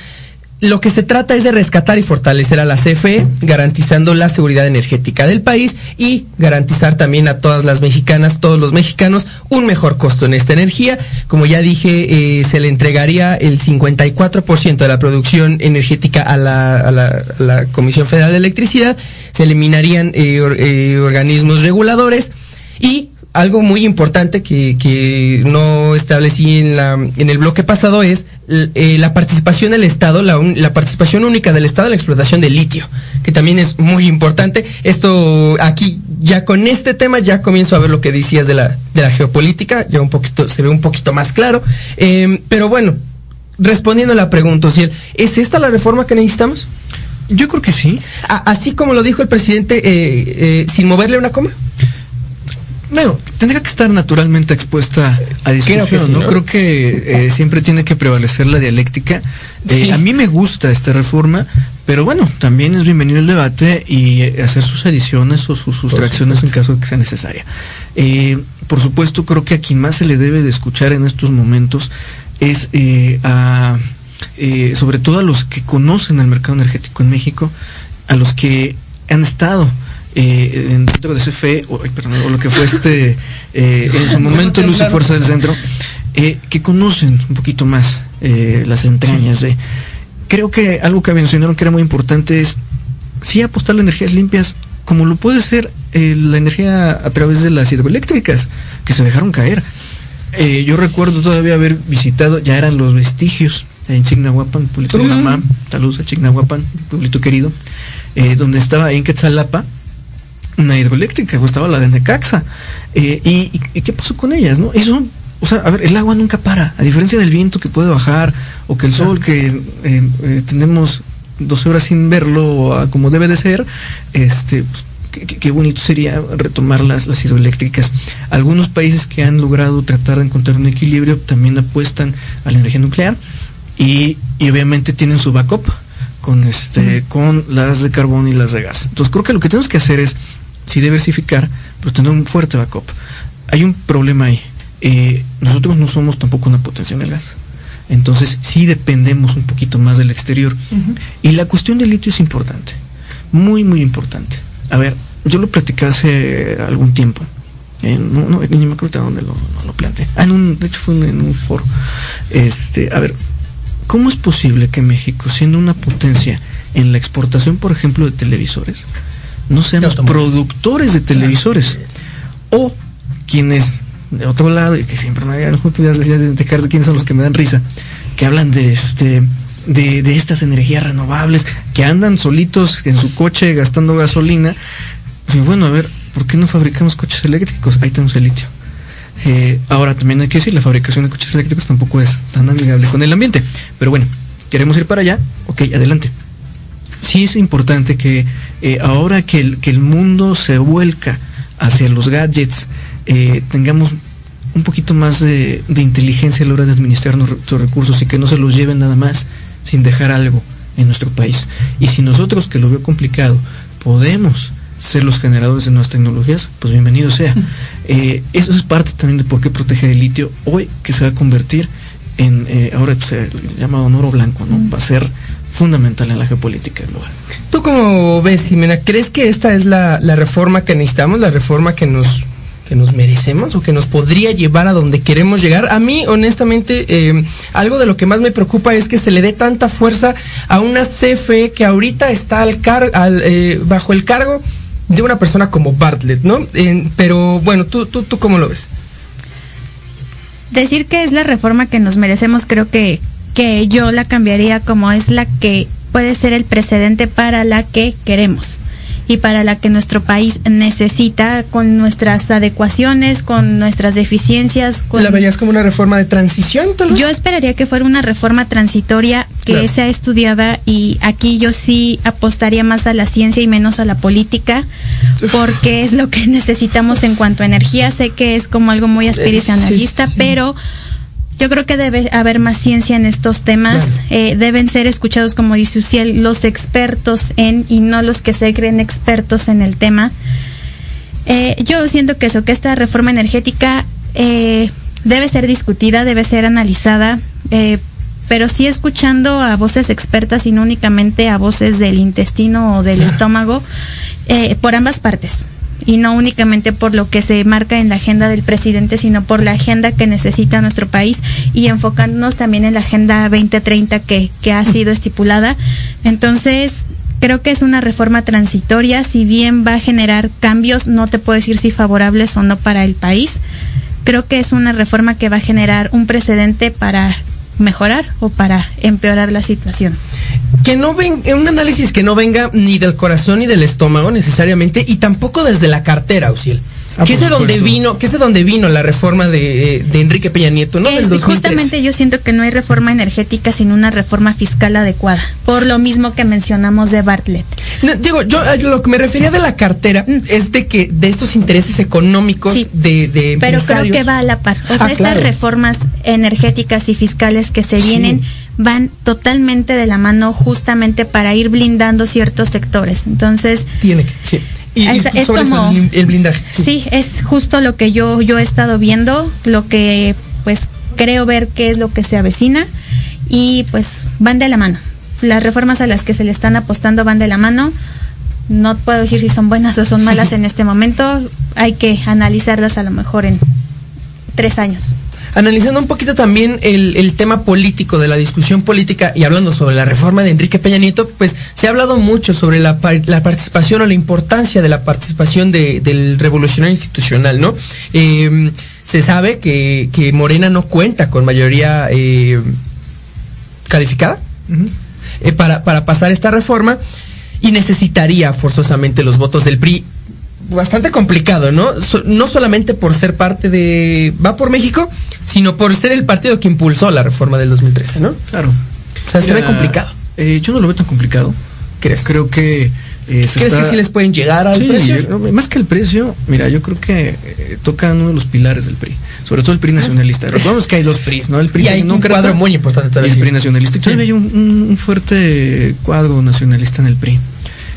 Lo que se trata es de rescatar y fortalecer a la CFE, garantizando la seguridad energética del país y garantizar también a todas las mexicanas, todos los mexicanos, un mejor costo en esta energía. Como ya dije, eh, se le entregaría el 54% de la producción energética a la, Comisión Federal de Electricidad, se eliminarían or- organismos reguladores y algo muy importante que, que no establecí en, la, en el bloque pasado es eh, la participación del Estado, la, un- la participación única del Estado en la explotación del litio, que también es muy importante. Esto aquí, ya con este tema, ya comienzo a ver lo que decías de la, de la geopolítica, ya un poquito, se ve un poquito más claro. Eh, pero bueno, respondiendo a la pregunta, Ociel, ¿es esta la reforma que necesitamos? Yo creo que sí. A- así como lo dijo el presidente, eh, eh, sin moverle una coma. Bueno, tendría que estar naturalmente expuesta a discusión, Creo que sí, ¿no? ¿no? Creo que eh, siempre tiene que prevalecer la dialéctica. Eh, Sí. A mí me gusta esta reforma, pero bueno, también es bienvenido el debate y eh, hacer sus adiciones o sus sustracciones en caso de que sea necesaria. Eh, por supuesto, creo que a quien más se le debe de escuchar en estos momentos es a, sobre todo a los que conocen el mercado energético en México, a los que han estado eh, dentro de CFE, o, perdón, o lo que fue este, eh, en su momento Luz y Fuerza del Centro, eh, que conocen un poquito más eh, las entrañas de... Creo que algo que mencionaron que era muy importante es, sí apostar a energías limpias, como lo puede ser la energía a través de las hidroeléctricas, que se dejaron caer. Yo recuerdo todavía haber visitado, ya eran los vestigios en Chignahuapan, pueblito de mamá, saludos a Chignahuapan, pueblito querido, donde estaba en Quetzalapa, una hidroeléctrica, estaba la de Necaxa. Eh, y, y- qué pasó con ellas? no Eso, o sea, a ver, el agua nunca para, a diferencia del viento que puede bajar, o que el sol que eh, eh, tenemos 12 horas sin verlo ah, como debe de ser, este, pues, qué bonito sería retomar las, las hidroeléctricas. Algunos países que han logrado tratar de encontrar un equilibrio también apuestan a la energía nuclear y, y obviamente tienen su backup con este con las de carbón y las de gas. Entonces creo que lo que tenemos que hacer es sí diversificar, pero tener un fuerte backup. Hay un problema ahí. Eh, nosotros no somos tampoco una potencia en el gas. Entonces sí dependemos un poquito más del exterior. Y la cuestión del litio es importante. Muy, muy importante. A ver, yo lo platicé hace algún tiempo. Eh, no, no, ni me acuerdo dónde lo, lo, lo planteé. Ah, en un, de hecho fue en, en un foro. Este, a ver, ¿cómo es posible que México, siendo una potencia en la exportación, por ejemplo, de televisores, no seamos productores de televisores? O quienes, de otro lado, y que siempre me hagan oportunidades de identificar de quiénes son los que me dan risa, que hablan de este de, de estas energías renovables, que andan solitos en su coche gastando gasolina. Y bueno, a ver, ¿por qué no fabricamos coches eléctricos? Ahí tenemos el litio. Eh, ahora también hay que decir, la fabricación de coches eléctricos tampoco es tan amigable con el ambiente. Pero bueno, queremos ir para allá, ok, adelante. Sí es importante que eh, ahora que el, que el mundo se vuelca hacia los gadgets, eh, tengamos un poquito más de, de, inteligencia a la hora de administrar nuestros recursos y que no se los lleven nada más sin dejar algo en nuestro país. Y si nosotros, que lo veo complicado, podemos ser los generadores de nuevas tecnologías, pues bienvenido sea. Eh, eso es parte también de por qué proteger el litio hoy, que se va a convertir en, eh, ahora se llama oro blanco, ¿no? Va a ser fundamental en la geopolítica global. ¿Tú cómo ves, Ximena? ¿Crees que esta es la, la reforma que necesitamos, la reforma que nos que nos merecemos o que nos podría llevar a donde queremos llegar. A mí, honestamente, eh, algo de lo que más me preocupa es que se le dé tanta fuerza a una CFE que ahorita está al car al, eh, bajo el cargo de una persona como Bartlett, ¿no? Eh, pero bueno, ¿tú, tú, ¿tú cómo lo ves? Decir que es la reforma que nos merecemos, creo que, que yo la cambiaría como es la que puede ser el precedente para la que queremos y para la que nuestro país necesita con nuestras adecuaciones, con nuestras deficiencias. Con... ¿La verías como una reforma de transición? Tal vez? Yo esperaría que fuera una reforma transitoria que claro. sea estudiada y aquí yo sí apostaría más a la ciencia y menos a la política porque es lo que necesitamos en cuanto a energía. Sé que es como algo muy aspiracionalista, sí, sí. pero yo creo que debe haber más ciencia en estos temas. Claro. Eh, deben ser escuchados, como dice Uciel, los expertos en y no los que se creen expertos en el tema. Eh, yo siento que eso, que esta reforma energética eh, debe ser discutida, debe ser analizada, eh, pero sí escuchando a voces expertas y no únicamente a voces del intestino o del claro. estómago, eh, por ambas partes y no únicamente por lo que se marca en la agenda del presidente, sino por la agenda que necesita nuestro país y enfocándonos también en la agenda 2030 que, que ha sido estipulada. Entonces, creo que es una reforma transitoria, si bien va a generar cambios, no te puedo decir si favorables o no para el país. Creo que es una reforma que va a generar un precedente para mejorar o para empeorar la situación. Que no ven, un análisis que no venga ni del corazón ni del estómago necesariamente y tampoco desde la cartera, Uciel. Ah, que es de donde vino, que es de donde vino la reforma de, de Enrique Peña Nieto, ¿no? Es, Del justamente yo siento que no hay reforma energética sin una reforma fiscal adecuada, por lo mismo que mencionamos de Bartlett. No, digo, yo, yo, lo que me refería de la cartera mm. es de que de estos intereses económicos sí, de, de Pero creo que va a la par. O sea, ah, estas claro. reformas energéticas y fiscales que se vienen sí. van totalmente de la mano justamente para ir blindando ciertos sectores. Entonces, tiene que, sí. Y, es, y es sobre como, eso, el blindaje. Sí. sí. es justo lo que yo, yo he estado viendo, lo que pues creo ver qué es lo que se avecina y pues van de la mano. Las reformas a las que se le están apostando van de la mano. no puedo decir si son buenas o son malas en este momento. Hay que analizarlas a lo mejor en tres años. Analizando un poquito también el, el, tema político de la discusión política y hablando sobre la reforma de Enrique Peña Nieto, pues se ha hablado mucho sobre la, la participación o la importancia de la participación de, del revolucionario institucional, ¿no? Eh, se sabe que, que, Morena no cuenta con mayoría eh, calificada uh -huh. eh, para, para pasar esta reforma y necesitaría forzosamente los votos del PRI bastante complicado, ¿no? So, no solamente por ser parte de Va por México, sino por ser el partido que impulsó la reforma del 2013, ¿no? Claro. O sea, Mira, se ve complicado. Eh, yo no lo veo tan complicado. ¿Crees? Creo que eh, ¿Crees está... que sí les pueden llegar al sí, precio? Yo, más que el precio, mira, yo creo que eh, tocan uno de los pilares del PRI, sobre todo el PRI nacionalista. Recordemos que hay dos PRIs, ¿no? El PRI y hay un cuadro muy importante y el PRI nacionalista. Todavía hay un, fuerte cuadro nacionalista en el PRI.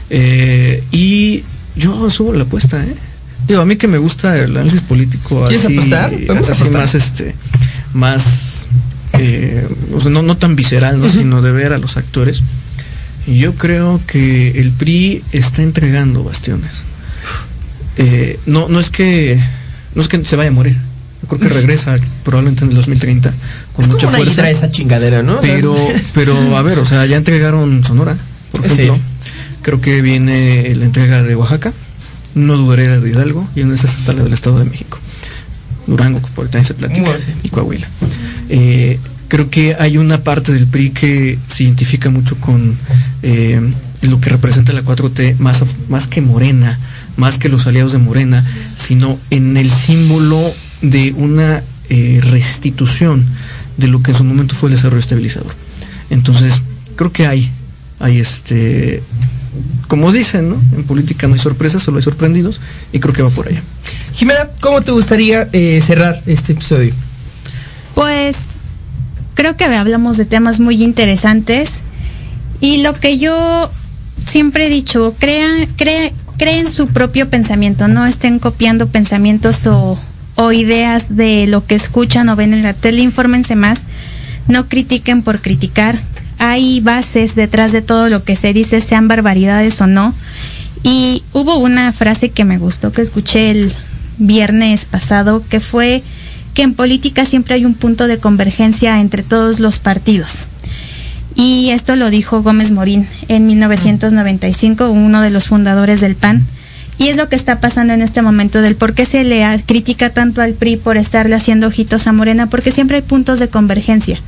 Eh, y yo subo la apuesta, ¿eh? Digo, a mí que me gusta el análisis político ¿Quieres así, apostar? Así más este más eh, o sea, no, no tan visceral, ¿no? Uh -huh. sino de ver a los actores. Yo creo que el PRI está entregando bastiones. Eh, no, no es que no es que se vaya a morir. Yo creo que regresa probablemente en el 2030 con es mucha como fuerza. esa chingadera, ¿no? Pero, pero a ver, o sea, ya entregaron Sonora, por ejemplo. Creo que viene la entrega de Oaxaca, no dudaré de Hidalgo y en esas hasta la del Estado de México. Durango, por también se platica, Bueno, sí. y Coahuila. Eh, creo que hay una parte del PRI que se identifica mucho con eh, lo que representa la 4T, más, más que Morena, más que los aliados de Morena, sino en el símbolo de una eh, restitución de lo que en su momento fue el desarrollo estabilizador. Entonces, creo que hay, hay este, como dicen, ¿no? En política no hay sorpresas, solo hay sorprendidos, y creo que va por allá. Jimena, ¿cómo te gustaría eh, cerrar este episodio? Pues creo que hablamos de temas muy interesantes y lo que yo siempre he dicho, crea, crea, creen su propio pensamiento, no estén copiando pensamientos o, o ideas de lo que escuchan o ven en la tele, infórmense más, no critiquen por criticar, hay bases detrás de todo lo que se dice, sean barbaridades o no. Y hubo una frase que me gustó, que escuché el viernes pasado, que fue que en política siempre hay un punto de convergencia entre todos los partidos. Y esto lo dijo Gómez Morín en 1995, uno de los fundadores del PAN. Y es lo que está pasando en este momento del por qué se le critica tanto al PRI por estarle haciendo ojitos a Morena, porque siempre hay puntos de convergencia.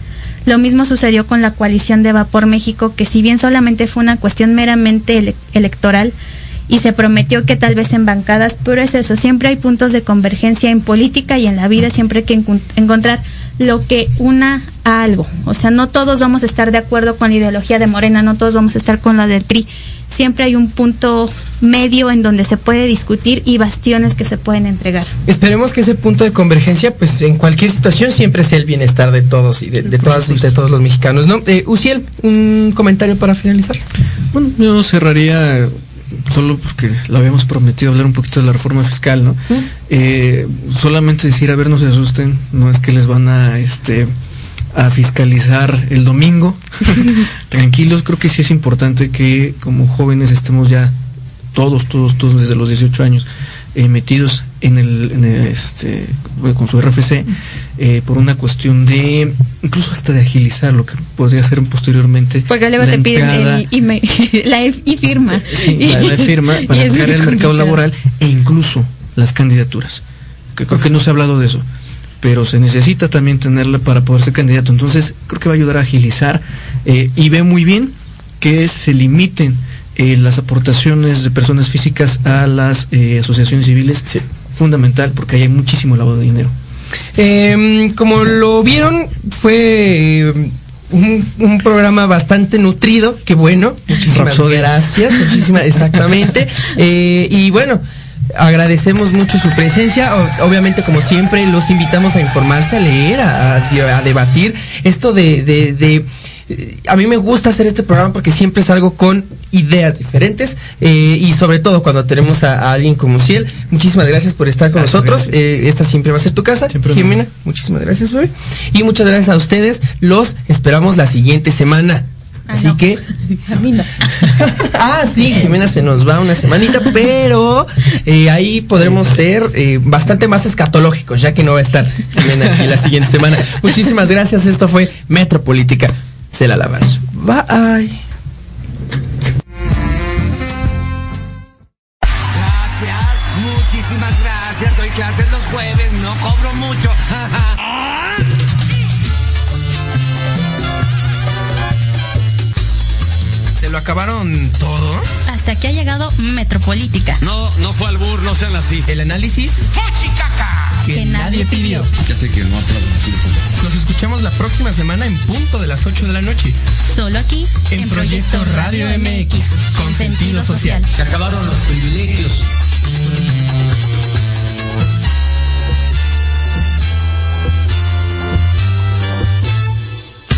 Lo mismo sucedió con la coalición de Vapor México, que si bien solamente fue una cuestión meramente ele electoral y se prometió que tal vez en bancadas, pero es eso, siempre hay puntos de convergencia en política y en la vida, siempre hay que enc encontrar lo que una a algo. O sea, no todos vamos a estar de acuerdo con la ideología de Morena, no todos vamos a estar con la del PRI. Siempre hay un punto medio en donde se puede discutir y bastiones que se pueden entregar. Esperemos que ese punto de convergencia, pues en cualquier situación siempre sea el bienestar de todos y de, de todas de todos los mexicanos, ¿no? Eh, Uciel, un comentario para finalizar. Bueno, yo cerraría solo porque lo habíamos prometido hablar un poquito de la reforma fiscal, ¿no? ¿Mm? Eh, solamente decir, a ver, no se asusten, no es que les van a, este, a fiscalizar el domingo. Tranquilos, creo que sí es importante que como jóvenes estemos ya todos, todos, todos desde los 18 años eh, metidos en el, en el, este con su RFC eh, por una cuestión de incluso hasta de agilizar lo que podría hacer posteriormente porque luego te piden el email, la e firma. Sí, la, la firma para entrar al mercado laboral e incluso las candidaturas. Que creo que no se ha hablado de eso pero se necesita también tenerla para poder ser candidato entonces creo que va a ayudar a agilizar eh, y ve muy bien que se limiten eh, las aportaciones de personas físicas a las eh, asociaciones civiles sí. fundamental porque ahí hay muchísimo lavado de dinero. Eh, como lo vieron, fue un, un, programa bastante nutrido, que bueno, muchísimas Rapsodia. gracias, muchísimas, exactamente. Eh, y bueno, agradecemos mucho su presencia. Obviamente, como siempre, los invitamos a informarse, a leer, a, a, a debatir. Esto de, de, de a mí me gusta hacer este programa porque siempre salgo con ideas diferentes eh, y sobre todo cuando tenemos a, a, alguien como Ciel. Muchísimas gracias por estar con gracias, nosotros. Eh, esta siempre va a ser tu casa, siempre Jimena. Muchísimas gracias, bebé. Y muchas gracias a ustedes. Los esperamos la siguiente semana. Así no. que A mí no. ah, sí, Jimena se nos va una semanita, pero eh, ahí podremos ser eh, bastante más escatológicos, ya que no va a estar Jimena aquí la siguiente semana. Muchísimas gracias, esto fue Metropolítica. Se la lavan. Bye. Gracias, muchísimas gracias. Doy clases los jueves, no cobro mucho. lo acabaron todo? Hasta aquí ha llegado Metropolítica. No, no fue albur, no sean así. El análisis Que nadie pidió. Ya sé que no aplaudo. Nos escuchamos la próxima semana en punto de las 8 de la noche. Solo aquí En Proyecto Radio MX, con sentido social. Se acabaron los privilegios.